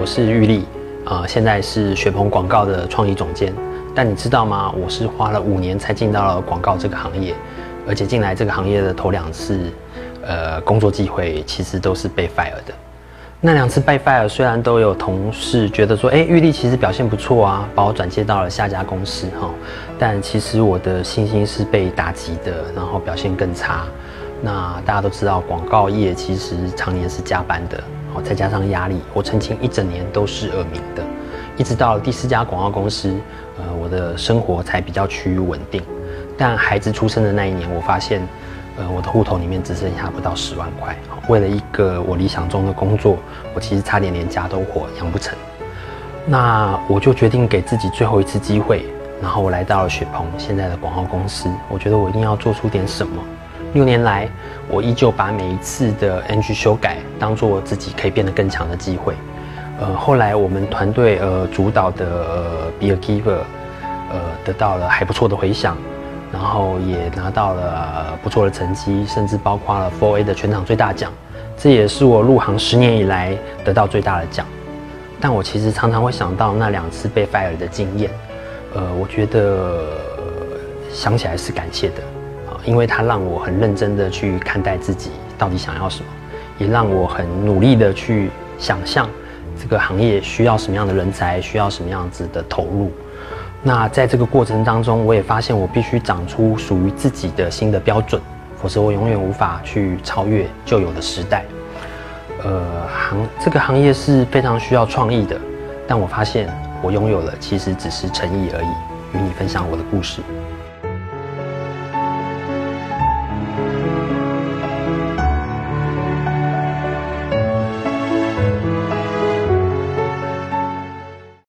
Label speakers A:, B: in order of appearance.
A: 我是玉丽，呃，现在是雪鹏广告的创意总监。但你知道吗？我是花了五年才进到了广告这个行业，而且进来这个行业的头两次，呃，工作机会其实都是被 fire 的。那两次被 fire 虽然都有同事觉得说，哎，玉丽其实表现不错啊，把我转接到了下家公司哈，但其实我的信心是被打击的，然后表现更差。那大家都知道，广告业其实常年是加班的，再加上压力，我曾经一整年都是耳鸣的。一直到第四家广告公司，呃，我的生活才比较趋于稳定。但孩子出生的那一年，我发现，呃，我的户头里面只剩下不到十万块。为了一个我理想中的工作，我其实差点连家都活养不成。那我就决定给自己最后一次机会，然后我来到了雪鹏现在的广告公司。我觉得我一定要做出点什么。六年来，我依旧把每一次的 NG 修改当做自己可以变得更强的机会。呃，后来我们团队呃主导的呃 Be a Giver，呃得到了还不错的回响，然后也拿到了不错的成绩，甚至包括了 Four A 的全场最大奖，这也是我入行十年以来得到最大的奖。但我其实常常会想到那两次被 fire 的经验，呃，我觉得想起来是感谢的，因为它让我很认真的去看待自己到底想要什么，也让我很努力的去想象。这个行业需要什么样的人才，需要什么样子的投入？那在这个过程当中，我也发现我必须长出属于自己的新的标准，否则我永远无法去超越旧有的时代。呃，行这个行业是非常需要创意的，但我发现我拥有了其实只是诚意而已。与你分享我的故事。